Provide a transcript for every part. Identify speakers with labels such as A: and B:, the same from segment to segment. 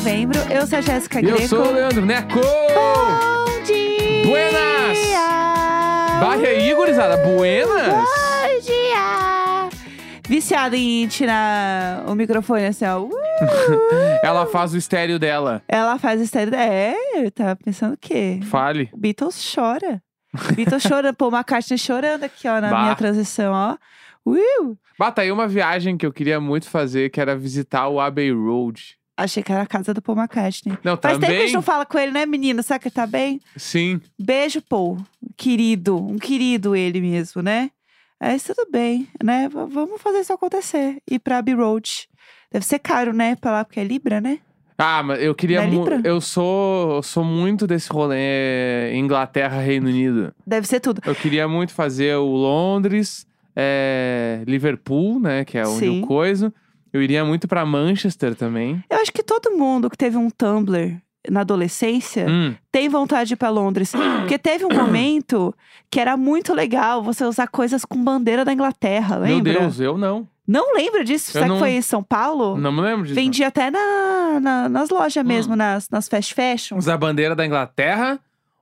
A: novembro. Eu sou a Jéssica Greco.
B: eu sou o Leandro Neco!
A: Bom dia!
B: Buenas! Barre aí, gurizada. Buenas!
A: Bom dia! Viciada em tirar o microfone assim, ó. Uh!
B: Ela faz o estéreo dela.
A: Ela faz estéreo. É, eu tava pensando o quê?
B: Fale.
A: O Beatles chora. Beatles chorando, pô, uma caixa chorando aqui, ó, na
B: Bah.
A: minha transição, ó. Uh!
B: Bata aí uma viagem que eu queria muito fazer, que era visitar o Abbey Road.
A: Achei que era a casa do Paul McCartney.
B: Não,
A: Faz tempo que a gente não fala com ele, né, menina? Será que ele tá bem?
B: Sim.
A: Beijo, Paul. Querido. Um querido ele mesmo, né? Mas tudo bem, né? V- vamos fazer isso acontecer. Ir pra Abbey Road. Deve ser caro, né? Pra lá, porque é Libra, né?
B: Ah, mas eu queria
A: é?
B: Eu sou, eu sou muito desse rolê Inglaterra, Reino Unido.
A: Deve ser tudo.
B: Eu queria muito fazer o Londres, é, Liverpool, né? Que é
A: Sim.
B: eu coiso. Eu iria muito pra Manchester também.
A: Eu acho que todo mundo que teve um Tumblr na adolescência
B: Hum,
A: tem vontade de ir pra Londres. Porque teve um momento que era muito legal você usar coisas com bandeira da Inglaterra, lembra?
B: meu Deus, eu não.
A: Não lembra disso?
B: Eu
A: Será
B: não-
A: que foi em São Paulo?
B: Não me lembro disso.
A: Vendia até na, na- nas lojas
B: Hum.
A: mesmo, nas, nas fast fashion.
B: Usar a bandeira da Inglaterra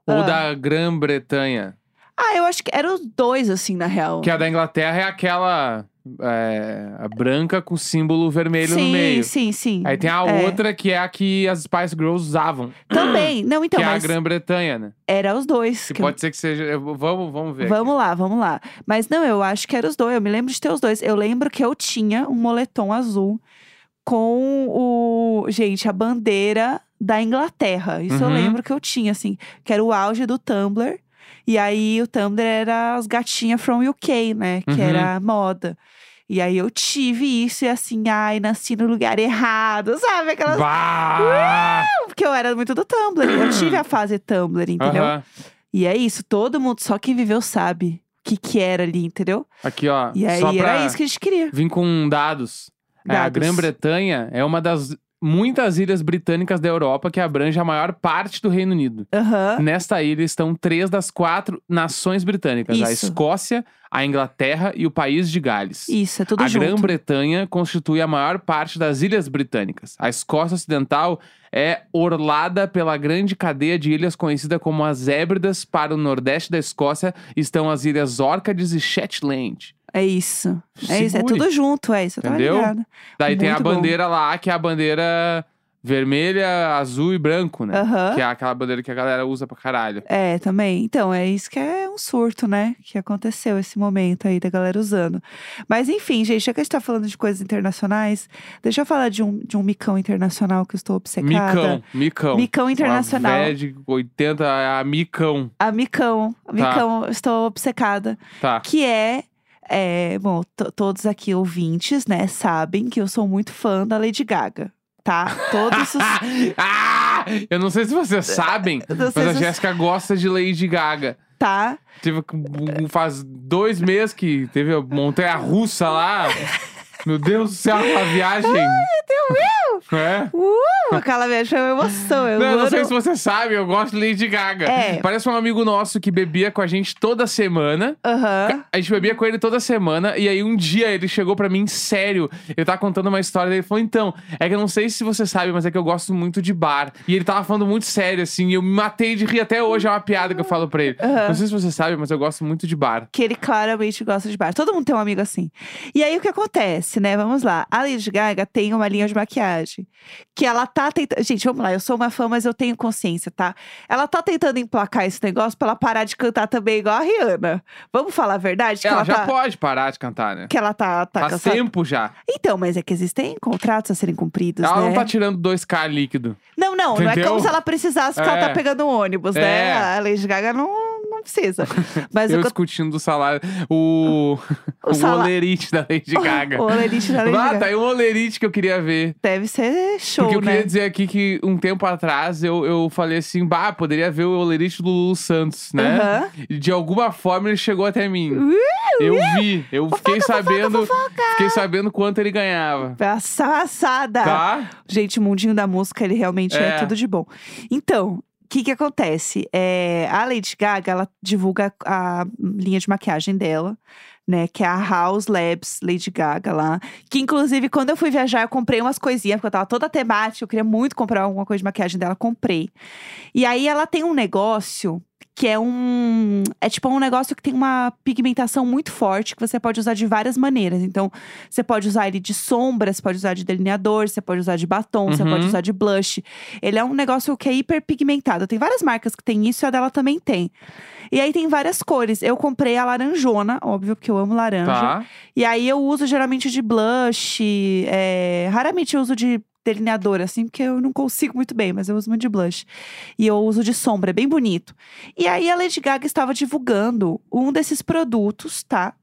B: ou
A: Ah.
B: da Grã-Bretanha?
A: Ah, eu acho que eram os dois, assim, na real.
B: Que a da Inglaterra é aquela é, branca com símbolo vermelho
A: sim,
B: no meio.
A: Sim, sim.
B: Aí tem a
A: É.
B: outra que é a que as Spice Girls usavam.
A: Também. Não, então,
B: que é a Grã-Bretanha, né?
A: era os dois.
B: Que
A: que eu-
B: pode ser que seja. eu- Vamos, vamos ver.
A: Vamos lá, vamos lá. Mas não, eu acho que era os dois. Eu me lembro de ter os dois. Eu lembro que eu tinha um moletom azul com o. Gente, a bandeira da Inglaterra. Isso eu
B: Uhum.
A: lembro que eu tinha, assim. Que era o auge do Tumblr. E aí o Tumblr era as gatinhas from UK, né? Que
B: Uhum.
A: era moda. E aí eu tive isso e assim, ai, nasci no lugar errado, sabe? Aquelas.
B: Bah!
A: Porque eu era muito do Tumblr. Eu tive a fase Tumblr, entendeu?
B: Aham.
A: E é isso, todo mundo, só quem viveu sabe o que, que era ali, entendeu?
B: Aqui, ó.
A: E aí
B: só pra
A: era isso que a gente queria.
B: vir com dados. É, a
A: Dados.
B: Grã-Bretanha é uma das muitas ilhas britânicas da Europa que abrange a maior parte do Reino Unido.
A: Aham.
B: Nesta ilha estão três das quatro nações britânicas: a
A: Isso.
B: Escócia, a Inglaterra e o País de Gales.
A: Isso, é tudo
B: a
A: junto.
B: Grã-Bretanha constitui a maior parte das ilhas britânicas. A Escócia Ocidental é orlada pela grande cadeia de ilhas conhecida como as Hébridas. Para o nordeste da Escócia estão as ilhas Órcades e Shetland.
A: É isso. É isso, é
B: Segure.
A: tudo junto, é isso. Eu
B: Entendeu? Daí tem a
A: Muito bom.
B: bandeira lá, que é a bandeira vermelha, azul e branco, né?
A: Aham.
B: Que é aquela bandeira que a galera usa pra caralho.
A: É, também. Então, é isso que é um surto, né? Que aconteceu esse momento aí da galera usando. Mas enfim, gente, já que a gente tá falando de coisas internacionais, deixa eu falar de um, de um micão internacional que eu estou obcecada.
B: Micão, micão.
A: Micão internacional.
B: Uma de 80, a micão.
A: A Micão. A Micão, eu estou obcecada.
B: Tá.
A: Que é. É, bom, to- todos aqui ouvintes, né, sabem que eu sou muito fã da Lady Gaga. Tá? Todos os.
B: ah! Eu não sei se vocês sabem,
A: Eu não
B: mas a
A: se-
B: Jéssica gosta de Lady Gaga.
A: Tá?
B: Teve, faz dois meses que teve a montanha russa lá. Meu Deus do céu, aquela viagem. É?
A: Uh, aquela viagem foi uma emoção. Eu
B: Não, não
A: amo-
B: sei se você sabe, eu gosto de Lady Gaga.
A: É.
B: Parece um amigo nosso que bebia com a gente toda semana.
A: Aham.
B: A gente bebia com ele toda semana, e aí um dia ele chegou pra mim, sério. Ele tava contando uma história. Ele falou: Então, é que eu não sei se você sabe, mas é que eu gosto muito de bar. E ele tava falando muito sério, assim, e eu me matei de rir até hoje. É uma piada que eu falo pra ele.
A: Aham.
B: Não sei se você sabe, mas eu gosto muito de bar.
A: Que ele claramente gosta de bar. Todo mundo tem um amigo assim. E aí o que acontece, né? Vamos lá. A Lady Gaga tem uma linha de maquiagem. Que ela tá tentando. Gente, vamos lá. Eu sou uma fã, mas eu tenho consciência, tá? Ela tá tentando emplacar esse negócio pra ela parar de cantar também igual a Rihanna. Vamos falar a verdade? Que
B: ela
A: ela,
B: já
A: tá.
B: pode parar de cantar, né?
A: Que ela tá. tá
B: Faz
A: cansada.
B: tempo já.
A: Então, mas é que existem contratos a serem cumpridos,
B: Ela
A: né?
B: não tá tirando 2K líquido.
A: Não, não, não é
B: Entendeu?
A: como se ela precisasse, porque ela tá
B: É.
A: pegando um ônibus, né?
B: É.
A: A Lady Gaga não, não precisa. Mas
B: eu
A: o,
B: discutindo do salário. O.
A: O
B: o, olerite da Lady Gaga.
A: o olerite da Lady
B: Ah,
A: Gaga.
B: tá aí um olerite que eu queria ver.
A: Deve ser show,
B: Porque eu
A: né?
B: queria dizer aqui que um tempo atrás eu, eu falei assim, bah, poderia ver o olerite do Lulu Santos, né? E de alguma forma ele chegou até mim. eu vi, eu fiquei
A: fofoca,
B: sabendo, fiquei sabendo quanto ele ganhava.
A: Passada!
B: Tá?
A: Gente, o mundinho da música, ele realmente é,
B: É.
A: tudo de bom. Então, o que que acontece? É, a Lady Gaga, ela divulga a linha de maquiagem dela, né? Que é a House Labs Lady Gaga lá. Que inclusive, quando eu fui viajar, eu comprei umas coisinhas, porque eu tava toda temática, eu queria muito comprar alguma coisa de maquiagem dela, comprei. E aí ela tem um negócio que é um. É tipo um negócio que tem uma pigmentação muito forte que você pode usar de várias maneiras. Então, você pode usar ele de sombra, você pode usar de delineador, você pode usar de batom, você
B: Uhum.
A: pode usar de blush. Ele é um negócio que é hiper pigmentado. Tem várias marcas que tem isso e a dela também tem. E aí tem várias cores. Eu comprei a laranjona, óbvio, porque eu amo laranja.
B: Tá.
A: E aí eu uso geralmente de blush. é, Raramente eu uso de delineador, assim, porque eu não consigo muito bem, mas eu uso muito de blush. E eu uso de sombra, é bem bonito. E aí a Lady Gaga estava divulgando um desses produtos, tá?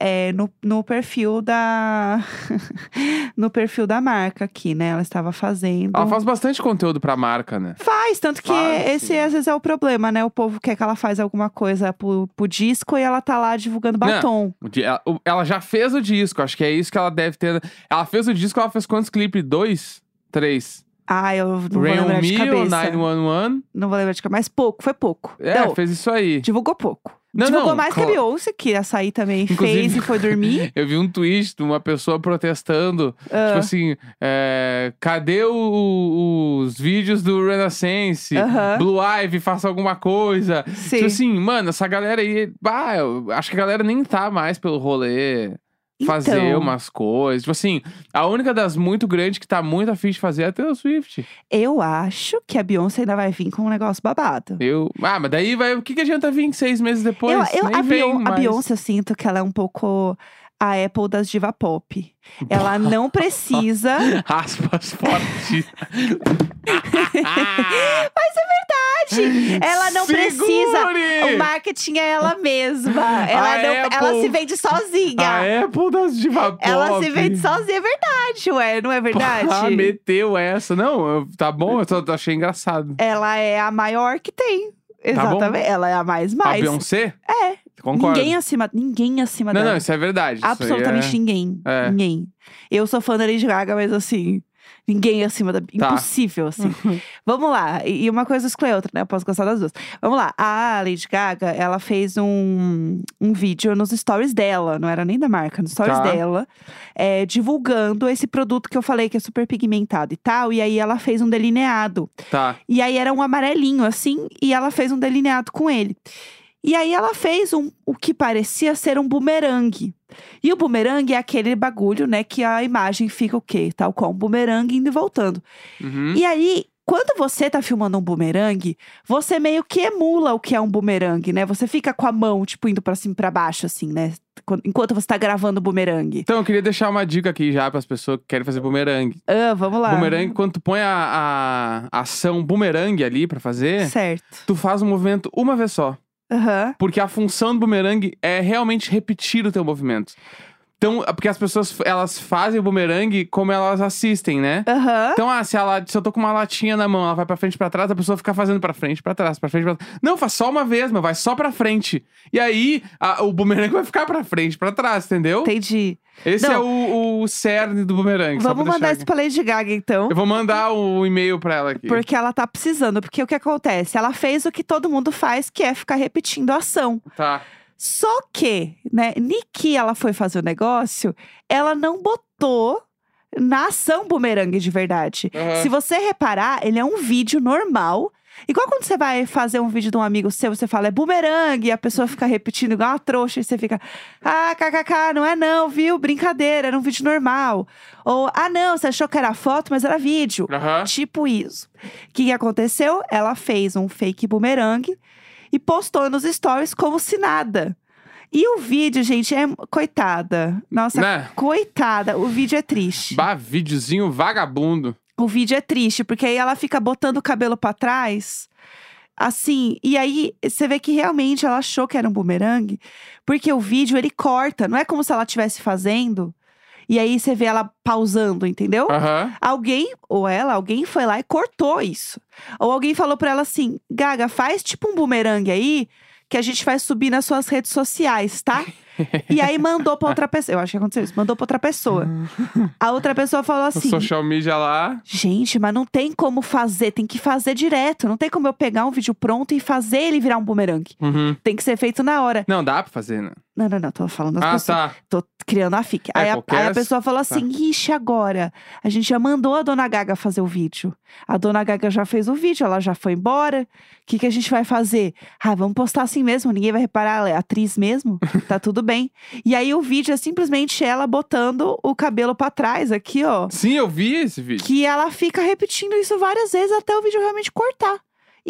A: É, no, no perfil da. no perfil da marca aqui, né? Ela estava fazendo.
B: Ela faz bastante conteúdo pra marca, né?
A: Faz, tanto que
B: Faz,
A: esse
B: sim.
A: às vezes é o problema, né? O povo quer que ela faz alguma coisa pro, pro disco e ela tá lá divulgando batom.
B: O di- Ela, ela já fez o disco, acho que é isso que ela deve ter. Ela fez o disco, ela fez quantos clipes? Dois? Três?
A: Ah, eu não vou
B: Rain
A: lembrar
B: on
A: de
B: Me ou
A: cabeça.
B: 911?
A: Não vou lembrar de cabeça, mas pouco, foi pouco.
B: É,
A: Não,
B: fez isso aí.
A: divulgou pouco.
B: Não,
A: divulgou
B: não,
A: mais que a
B: claro.
A: Beyoncé, que ia sair também.
B: Inclusive-
A: Fez e foi dormir.
B: Eu vi um tweet de uma pessoa protestando.
A: Ah.
B: Tipo assim, é, cadê o- os vídeos do Renaissance?
A: Aham.
B: Blue Ivy, faça alguma coisa.
A: Sim.
B: Tipo assim, mano, essa galera aí. Bah, eu acho que a galera nem tá mais pelo rolê. Fazer
A: Então.
B: umas coisas. Tipo assim, a única das muito grandes que tá muito afim de fazer é a Taylor Swift.
A: Eu acho que a Beyoncé ainda vai vir com um negócio babado.
B: Eu. Ah, mas daí vai. O que, que adianta vir seis meses depois?
A: eu, eu- a,
B: vem
A: Beyon- a. Beyoncé, eu sinto que ela é um pouco a Apple das diva pop. Ela não precisa.
B: Aspas fortes.
A: ela não precisa.
B: Segure!
A: O marketing é ela mesma. Ela,
B: A
A: não,
B: Apple-
A: ela se vende sozinha.
B: A Apple das diva pop.
A: Ela se vende sozinha, é verdade, ué, não é verdade?
B: Ah, meteu essa. Não, tá bom, eu só achei engraçado.
A: Ela é a maior que tem. Exatamente. Ela é a mais
B: A
A: mais.
B: Beyoncé?
A: É.
B: Concordo.
A: Ninguém acima, ninguém acima
B: Não,
A: dela.
B: não, isso é verdade.
A: Absolutamente
B: é-
A: ninguém.
B: É.
A: Ninguém. Eu sou fã da Lady Gaga, mas assim, ninguém acima da.
B: Tá.
A: Impossível, assim. Vamos lá. E e uma coisa exclui a outra, né? Eu posso gostar das duas. Vamos lá. A Lady Gaga, ela fez um, um vídeo nos stories dela, não era nem da marca, nos stories
B: Tá.
A: dela, é, divulgando esse produto que eu falei que é super pigmentado e tal. E aí ela fez um delineado.
B: Tá.
A: E aí era um amarelinho, assim, e ela fez um delineado com ele. E aí ela fez um, o que parecia ser um bumerangue. E o bumerangue é aquele bagulho, né, que a imagem fica o quê? Tal qual um bumerangue indo e voltando.
B: Uhum.
A: E aí, quando você tá filmando um bumerangue, você meio que emula o que é um bumerangue, né? Você fica com a mão, tipo, indo pra cima e pra baixo, assim, né? Enquanto você tá gravando o bumerangue.
B: Então, eu queria deixar uma dica aqui já para as pessoas que querem fazer bumerangue.
A: Ah, vamos lá.
B: Bumerangue, quando tu põe a, a ação bumerangue ali pra fazer,
A: Certo.
B: tu faz o movimento uma vez só.
A: Aham.
B: Porque a função do bumerangue é realmente repetir o teu movimento. Então, porque as pessoas, elas fazem o bumerangue como elas assistem, né?
A: Aham.
B: Então, ah, se, ela, se eu tô com uma latinha na mão, ela vai pra frente e pra trás, a pessoa fica fazendo pra frente, pra trás, pra frente, pra trás. Não, faz só uma vez, mas vai só pra frente. E aí, a- o bumerangue vai ficar pra frente, pra trás, entendeu?
A: Entendi.
B: Esse
A: Não.
B: é o, o cerne do bumerangue. só
A: Vamos mandar isso pra Lady Gaga, então.
B: Eu vou mandar o e-mail pra ela aqui.
A: Porque ela tá precisando. Porque o que acontece? Ela fez o que todo mundo faz, que é ficar repetindo a ação.
B: Tá.
A: Só que, né, Niki, ela foi fazer o negócio, ela não botou na ação bumerangue de verdade.
B: Aham.
A: Se você reparar, ele é um vídeo normal. Igual quando você vai fazer um vídeo de um amigo seu, você fala é bumerangue, e a pessoa fica repetindo igual uma trouxa, e você fica, ah, kkk, não é não, viu? Brincadeira, era um vídeo normal. Ou, ah, não, você achou que era foto, mas era vídeo.
B: Aham.
A: Tipo isso. O que, que aconteceu? Ela fez um fake bumerangue e postou nos stories como se nada. E o vídeo, gente, é. Coitada. Nossa,
B: Né?
A: coitada. O vídeo é triste.
B: Bah, videozinho vagabundo.
A: O vídeo é triste, porque aí ela fica botando o cabelo pra trás. Assim, e aí você vê que realmente ela achou que era um bumerangue, porque o vídeo ele corta, não é como se ela estivesse fazendo. E aí você vê ela pausando, entendeu?
B: Aham.
A: Alguém, ou ela, alguém foi lá e cortou isso. Ou alguém falou pra ela assim: Gaga, faz tipo um bumerangue aí, que a gente vai subir nas suas redes sociais, tá? e aí mandou pra outra pessoa. Eu acho que aconteceu isso. Mandou pra outra pessoa. A outra pessoa falou
B: O
A: assim:
B: social media lá.
A: Gente, mas não tem como fazer, tem que fazer direto. Não tem como eu pegar um vídeo pronto e fazer ele virar um bumerangue.
B: Uhum.
A: Tem que ser feito na hora.
B: Não, dá pra fazer, né?
A: Não, não, não, tô falando das
B: Ah,
A: pessoas.
B: tá.
A: Tô criando a fic.
B: É,
A: aí, a, aí a pessoa falou
B: tá.
A: assim: ixi, agora. A gente já mandou a dona Gaga fazer o vídeo. A dona Gaga já fez o vídeo, ela já foi embora. O que, que a gente vai fazer? Ah, vamos postar assim mesmo, ninguém vai reparar, ela é atriz mesmo. tá tudo bem. E aí o vídeo é simplesmente ela botando o cabelo pra trás aqui, ó.
B: Sim, eu vi esse vídeo.
A: Que ela fica repetindo isso várias vezes até o vídeo realmente cortar.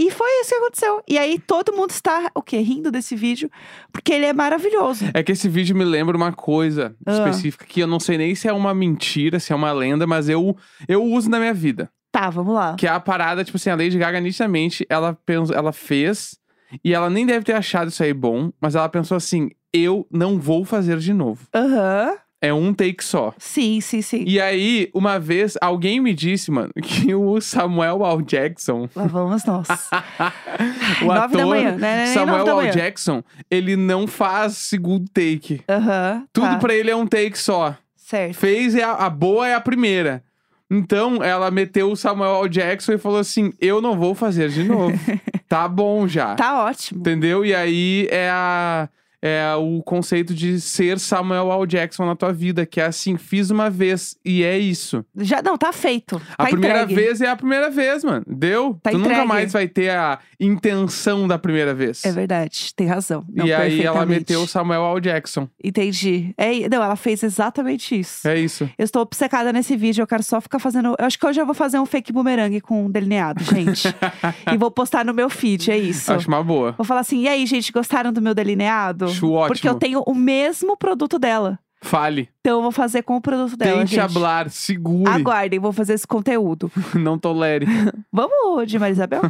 A: E foi isso que aconteceu. E aí todo mundo está, o quê? Rindo desse vídeo, porque ele é maravilhoso.
B: É que esse vídeo me lembra uma coisa
A: Ah.
B: específica que eu não sei nem se é uma mentira, se é uma lenda, mas eu, eu uso na minha vida.
A: Tá, vamos lá.
B: Que é a parada, tipo assim, a Lady Gaga nitidamente, ela, ela fez, e ela nem deve ter achado isso aí bom, mas ela pensou assim: eu não vou fazer de novo.
A: Aham.
B: É um take só.
A: Sim, sim, sim.
B: E aí, uma vez, alguém me disse, mano, que o Samuel L. Jackson,
A: Lá vamos nós.
B: o ator
A: da manhã, né? Nem
B: Samuel
A: nove da
B: L.
A: manhã.
B: Jackson, ele não faz segundo take.
A: Aham.
B: Tudo
A: tá.
B: pra ele é um take só.
A: Certo.
B: Fez é a, a boa é a primeira. Então, ela meteu o Samuel L. Jackson e falou assim: Eu não vou fazer de novo. tá bom já.
A: Tá ótimo.
B: Entendeu? E aí é a. É o conceito de ser Samuel L. Jackson na tua vida, que é assim, fiz uma vez e é isso.
A: Já, não, tá feito.
B: A
A: tá
B: primeira
A: entregue.
B: vez é a primeira vez, mano. Deu?
A: Tá
B: tu nunca
A: entregue.
B: mais vai ter a intenção da primeira vez.
A: É verdade, tem razão. Não,
B: e aí ela meteu o Samuel L. Jackson.
A: Entendi. É, não, ela fez exatamente isso.
B: É isso.
A: Eu estou obcecada nesse vídeo, eu quero só ficar fazendo. Eu acho que hoje eu vou fazer um fake boomerang com um delineado, gente. e vou postar no meu feed, é isso.
B: Acho uma boa.
A: Vou falar assim, e aí, gente, gostaram do meu delineado?
B: Acho ótimo.
A: Porque eu tenho o mesmo produto dela.
B: Fale.
A: Então eu vou fazer com o produto dela,
B: Tente
A: gente.
B: hablar, segure.
A: Aguardem, vou fazer esse conteúdo.
B: Não tolere.
A: Vamos de Marisabel?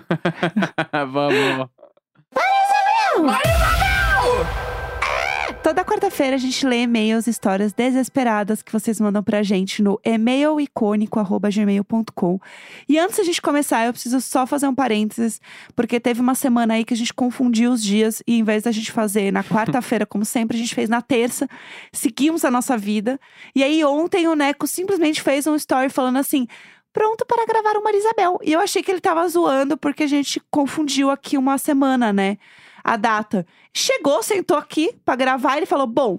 B: Vamos.
A: Toda quarta-feira a gente lê e-mails, histórias desesperadas que vocês mandam pra gente no e-mailicônico.gmail.com. E antes da gente começar, eu preciso só fazer um parênteses, porque teve uma semana aí que a gente confundiu os dias e em vez da gente fazer na quarta-feira, como sempre, a gente fez na terça. Seguimos a nossa vida. E aí ontem o Neco simplesmente fez um story falando assim. Pronto para gravar uma Isabel. E eu achei que ele tava zoando porque a gente confundiu aqui uma semana, né? A data. Chegou, sentou aqui pra gravar ele falou: Bom,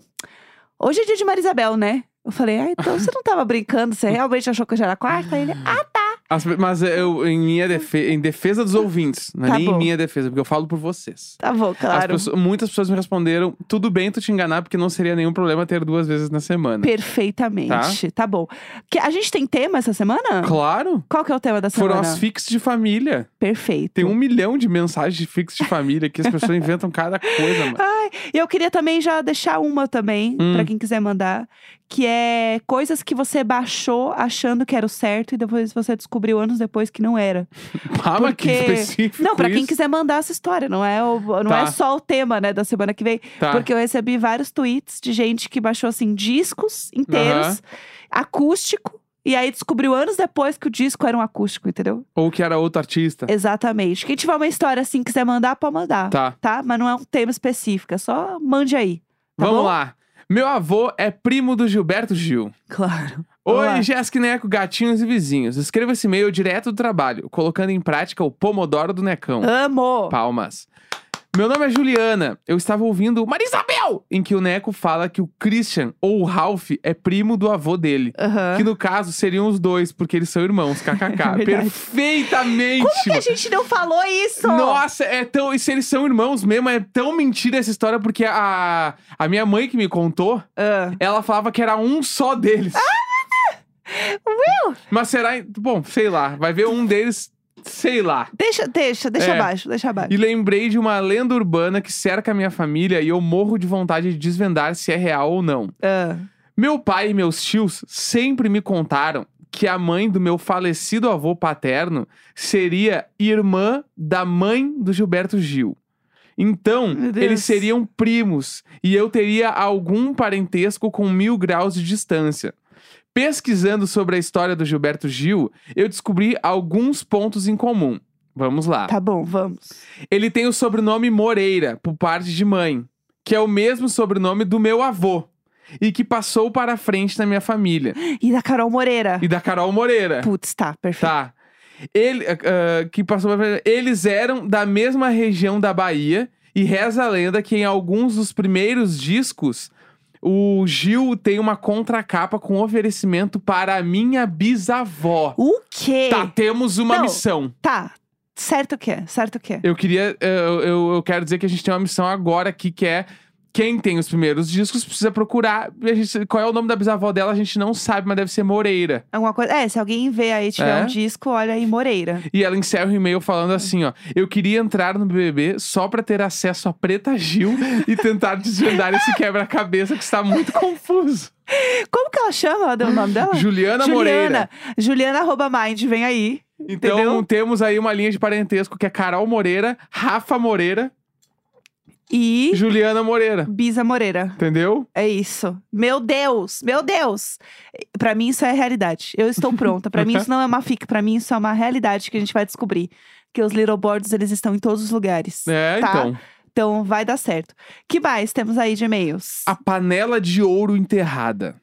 A: hoje é dia de Marisabel, né? Eu falei: Ah, então você não tava brincando? Você realmente achou que hoje era quarta? Ele: Ah, tá.
B: As- mas eu, em minha defesa, em defesa dos ouvintes, não é
A: Tá
B: nem
A: bom.
B: em minha defesa, porque eu falo por vocês.
A: Tá bom,
B: As
A: claro.
B: pessoas- muitas pessoas me responderam: tudo bem tu te enganar, porque não seria nenhum problema ter duas vezes na semana.
A: Perfeitamente. Tá? bom. Que, a gente tem tema essa semana?
B: Claro!
A: Qual que é o tema da semana?
B: Foram as fix de família.
A: Perfeito.
B: Tem um milhão de mensagens de fix de família que as pessoas inventam cada coisa, mano.
A: Ai, e eu queria também já deixar uma também,
B: Hum.
A: pra quem quiser mandar, que é coisas que você baixou achando que era o certo e depois você descobriu anos depois que não era.
B: Ah, mas que
A: Porque-
B: específico.
A: Não, pra quem quiser mandar essa história, não é, o, não
B: Tá.
A: é só o tema, né, da semana que vem.
B: Tá.
A: Porque eu recebi vários tweets de gente que baixou, assim, discos inteiros,
B: Aham.
A: acústico, e aí descobriu anos depois que o disco era um acústico, entendeu?
B: Ou que era outro artista.
A: Exatamente. Quem tiver uma história assim, quiser mandar, pode mandar.
B: Tá.
A: Tá? Mas não é um tema específico, é só mande aí. Tá
B: Vamos
A: bom?
B: lá. Meu avô é primo do Gilberto Gil.
A: Claro.
B: Oi, Jéssica Neco, gatinhos e vizinhos. Escreva esse e-mail direto do trabalho, colocando em prática o Pomodoro do Necão.
A: Amo!
B: Palmas. Meu nome é Juliana. Eu estava ouvindo Marisabel, em que o Neco fala que o Christian ou o Ralph é primo do avô dele.
A: Aham.
B: Que no caso seriam os dois, porque eles são irmãos, kkk.
A: É.
B: Perfeitamente!
A: Como que a gente não falou isso?
B: Nossa, é tão. E se eles são irmãos mesmo, é tão mentira essa história, porque a, a minha mãe que me contou,
A: Ah.
B: ela falava que era um só deles.
A: Will!
B: Mas será. Bom, sei lá. Vai ver um deles, sei lá.
A: Deixa, deixa, deixa
B: É.
A: abaixo, deixa abaixo.
B: E lembrei de uma lenda urbana que cerca a minha família e eu morro de vontade de desvendar se é real ou não.
A: Ah.
B: Meu pai e meus tios sempre me contaram que a mãe do meu falecido avô paterno seria irmã da mãe do Gilberto Gil. Então,
A: Meu Deus.
B: eles seriam primos e eu teria algum parentesco com mil graus de distância. Pesquisando sobre a história do Gilberto Gil, eu descobri alguns pontos em comum. Vamos lá.
A: Tá bom, vamos.
B: Ele tem o sobrenome Moreira, por parte de mãe, que é o mesmo sobrenome do meu avô e que passou para frente na minha família.
A: E da Carol Moreira.
B: E da Carol Moreira.
A: Putz, tá, perfeito.
B: Tá. Ele, ah, que passou para frente. Eles eram da mesma região da Bahia E reza a lenda que em alguns dos primeiros discos, o Gil tem uma contracapa com oferecimento para a minha bisavó.
A: O quê?
B: Tá, temos uma
A: Não.
B: missão.
A: Tá. Certo que é, certo que é.
B: Eu queria. Eu, eu, eu quero dizer que a gente tem uma missão agora aqui que é. Quem tem os primeiros discos precisa procurar. Gente- qual é o nome da bisavó dela, a gente não sabe, mas deve ser Moreira.
A: Alguma coisa. É, se alguém vê aí tiver
B: É?
A: um disco, olha aí, Moreira.
B: E ela encerra o e-mail falando assim, ó. Eu queria entrar no BBB só pra ter acesso a Preta Gil e tentar desvendar esse quebra-cabeça que está muito confuso.
A: Como que ela chama? Ela deu o nome dela?
B: Juliana, Moreira.
A: Juliana arroba mind, vem aí.
B: Então
A: Entendeu?
B: temos aí uma linha de parentesco que é Carol Moreira, Rafa Moreira,
A: E
B: Juliana Moreira.
A: Bisa Moreira.
B: Entendeu?
A: É isso. Meu Deus, meu Deus. Pra mim isso é realidade. Eu estou pronta. Pra mim isso não é uma fic, pra mim isso é uma realidade que a gente vai descobrir. Que os little boards, eles estão em todos os lugares.
B: É,
A: Tá.
B: então.
A: Então vai dar certo. que mais temos aí de e-mails?
B: A panela de ouro enterrada.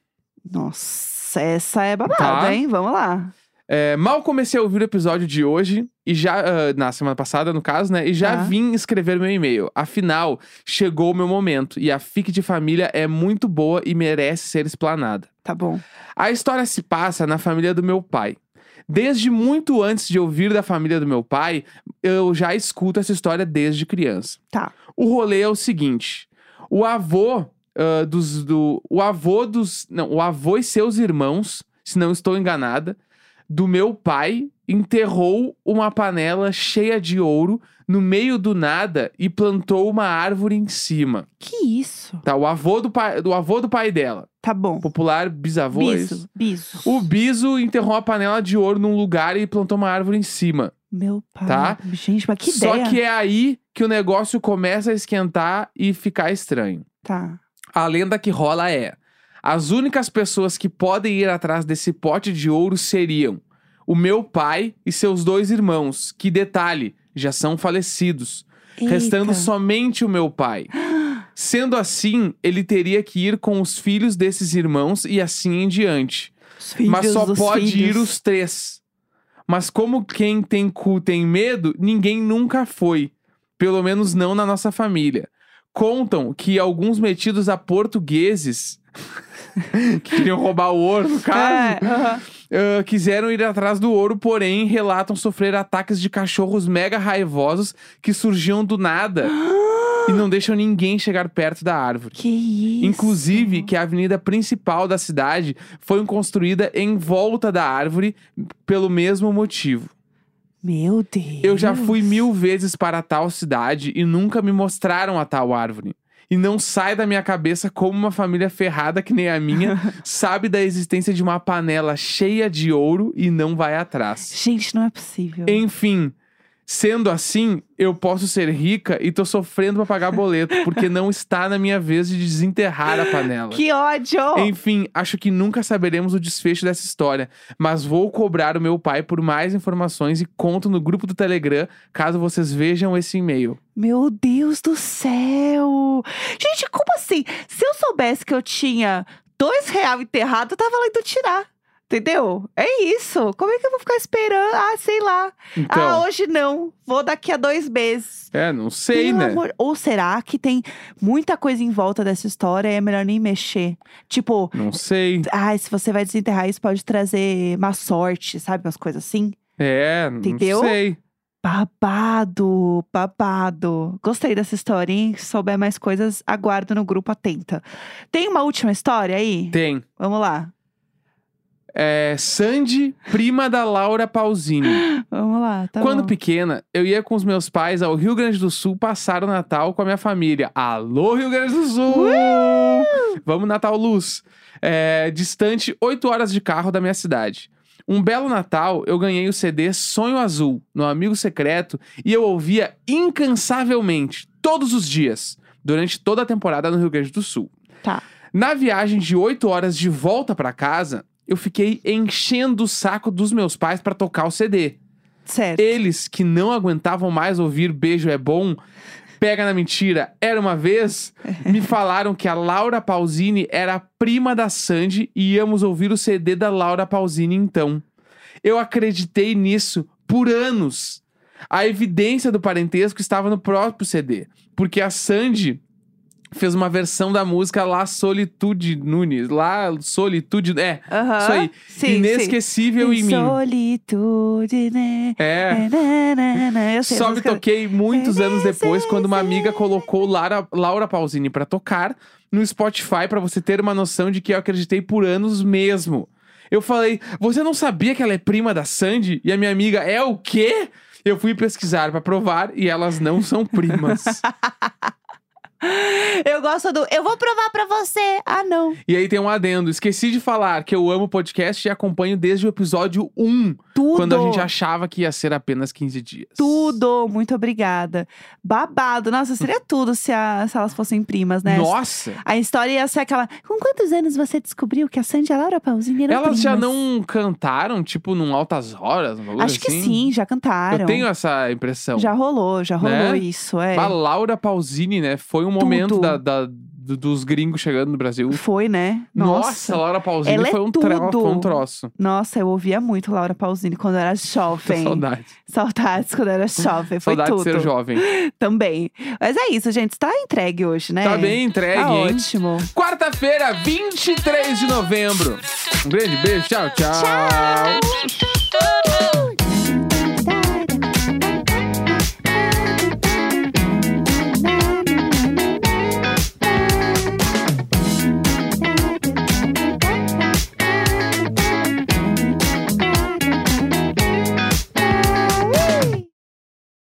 A: Nossa, essa é babado,
B: Tá.
A: hein? Vamos lá.
B: É, mal comecei a ouvir o episódio de hoje, e já. ah, na semana passada, no caso, né? E já
A: Tá.
B: vim escrever meu e-mail. Afinal, chegou o meu momento. E a FIC de família é muito boa e merece ser explanada.
A: Tá bom.
B: A história se passa na família do meu pai. Desde muito antes de ouvir da família do meu pai, eu já escuto essa história desde criança.
A: Tá.
B: O rolê é o seguinte: o avô ah, dos. Do, o avô dos. Não, o avô e seus irmãos, se não estou enganada, do meu pai enterrou uma panela cheia de ouro no meio do nada e plantou uma árvore em cima.
A: Que isso?
B: Tá, o avô do pai, do avô do pai dela,
A: Tá bom.
B: popular bisavô. é isso?
A: Biso, biso.
B: O Biso enterrou uma panela de ouro num lugar e plantou uma árvore em cima.
A: Meu pai.
B: Tá.
A: Gente, mas que
B: Só
A: ideia.
B: que é aí que o negócio começa a esquentar e ficar estranho.
A: Tá.
B: A lenda que rola é: as únicas pessoas que podem ir atrás desse pote de ouro seriam o meu pai e seus dois irmãos, que detalhe, já são falecidos, restando
A: Eita.
B: somente o meu pai. Sendo assim, ele teria que ir com os filhos desses irmãos e assim em diante. Mas só pode
A: filhos.
B: ir os três. Mas como quem tem cu tem medo, ninguém nunca foi. Pelo menos não na nossa família. Contam que alguns metidos a portugueses, que queriam roubar o ouro, no caso,
A: É, aham.
B: ah, quiseram ir atrás do ouro, porém relatam sofrer ataques de cachorros mega raivosos que surgiam do nada e não deixam ninguém chegar perto da árvore.
A: Que isso?
B: Inclusive, que a avenida principal da cidade foi construída em volta da árvore pelo mesmo motivo.
A: Meu Deus.
B: Eu já fui mil vezes para tal cidade e nunca me mostraram a tal árvore. E não sai da minha cabeça como uma família ferrada que nem a minha sabe da existência de uma panela cheia de ouro e não vai atrás.
A: Gente, não é possível.
B: Enfim, sendo assim, eu posso ser rica e tô sofrendo pra pagar boleto, porque não está na minha vez de desenterrar a panela.
A: Que ódio!
B: Enfim, acho que nunca saberemos o desfecho dessa história, mas vou cobrar o meu pai por mais informações e conto no grupo do Telegram caso vocês vejam esse e-mail.
A: Meu Deus do céu! Gente, como assim? Se eu soubesse que eu tinha dois real enterrado, eu tava lá indo tirar. Entendeu? É isso. Como é que eu vou ficar esperando? Ah, sei lá. Ah,
B: Então,
A: hoje não. Vou daqui a dois meses.
B: é, não sei,
A: Pelo
B: né?
A: amor- Ou será que tem muita coisa em volta dessa história e é melhor nem mexer? Tipo,
B: Não sei.
A: ai, se você vai desenterrar isso, pode trazer má sorte, sabe? Umas coisas assim.
B: É, não
A: Entendeu?
B: sei.
A: Babado, babado. Gostei dessa história, hein? Se souber mais coisas, aguardo no grupo atenta. Tem uma última história aí?
B: Tem.
A: Vamos lá.
B: É, Sandy, prima da Laura Pausini.
A: Vamos lá, tá
B: Quando
A: bom.
B: pequena, eu ia com os meus pais ao Rio Grande do Sul passar o Natal com a minha família. Alô, Rio Grande do Sul! Vamos Natal Luz. É, distante 8 horas de carro da minha cidade. Um belo Natal, eu ganhei o CD Sonho Azul, no Amigo Secreto, e eu ouvia incansavelmente, todos os dias, durante toda a temporada no Rio Grande do Sul.
A: Tá.
B: Na viagem de 8 horas de volta pra casa, eu fiquei enchendo o saco dos meus pais pra tocar o CD.
A: Certo.
B: Eles que não aguentavam mais ouvir Beijo é Bom, Pega na Mentira, Era Uma Vez, me falaram que a Laura Pausini era a prima da Sandy e íamos ouvir o CD da Laura Pausini então. Eu acreditei nisso por anos. A evidência do parentesco estava no próprio CD, porque a Sandy fez uma versão da música La Solitude Nunes, La Solitude, é, isso aí.
A: Sim,
B: Inesquecível
A: sim.
B: em mim.
A: Solitude, né?
B: É.
A: Na, na, na. Eu sei
B: Só me toquei muitos anos depois, quando uma amiga colocou Lara, Laura Pausini pra tocar no Spotify, pra você ter uma noção de que eu acreditei por anos mesmo. Eu falei, você não sabia que ela é prima da Sandy? E a minha amiga, é o quê? Eu fui pesquisar pra provar e elas não são primas.
A: Eu gosto do. Eu vou provar pra você. Ah, não.
B: e aí tem um adendo. Esqueci de falar que eu amo podcast e acompanho desde o episódio 1,
A: Tudo.
B: quando a gente achava que ia ser apenas 15 dias.
A: Tudo. Muito obrigada. Babado. Nossa, seria tudo se, a- se elas fossem primas, né?
B: Nossa!
A: A história ia ser aquela. Com quantos anos você descobriu que a Sandy e a Laura Pausini eram
B: Elas já
A: primas?
B: não cantaram, tipo, num Altas Horas?
A: Acho que
B: assim?
A: sim, já cantaram.
B: Eu tenho essa impressão.
A: Já rolou, já rolou
B: Né?
A: isso, é.
B: A Laura Pausini, né? Foi um momento da, da- do- dos gringos chegando no Brasil.
A: Foi, né?
B: Nossa, a Laura Pausini
A: Ela é
B: foi, um tra- foi um troço.
A: Nossa, eu ouvia muito Laura Pausini quando eu era jovem.
B: Saudade.
A: Saudades quando eu era jovem. Foi
B: Saudade
A: tudo.
B: de ser jovem.
A: Também. Mas é isso, gente. Está entregue hoje, né?
B: Tá bem entregue,
A: Tá
B: hein?
A: ótimo.
B: Quarta-feira, 23 de novembro. Um grande beijo. Tchau, tchau.
A: Tchau.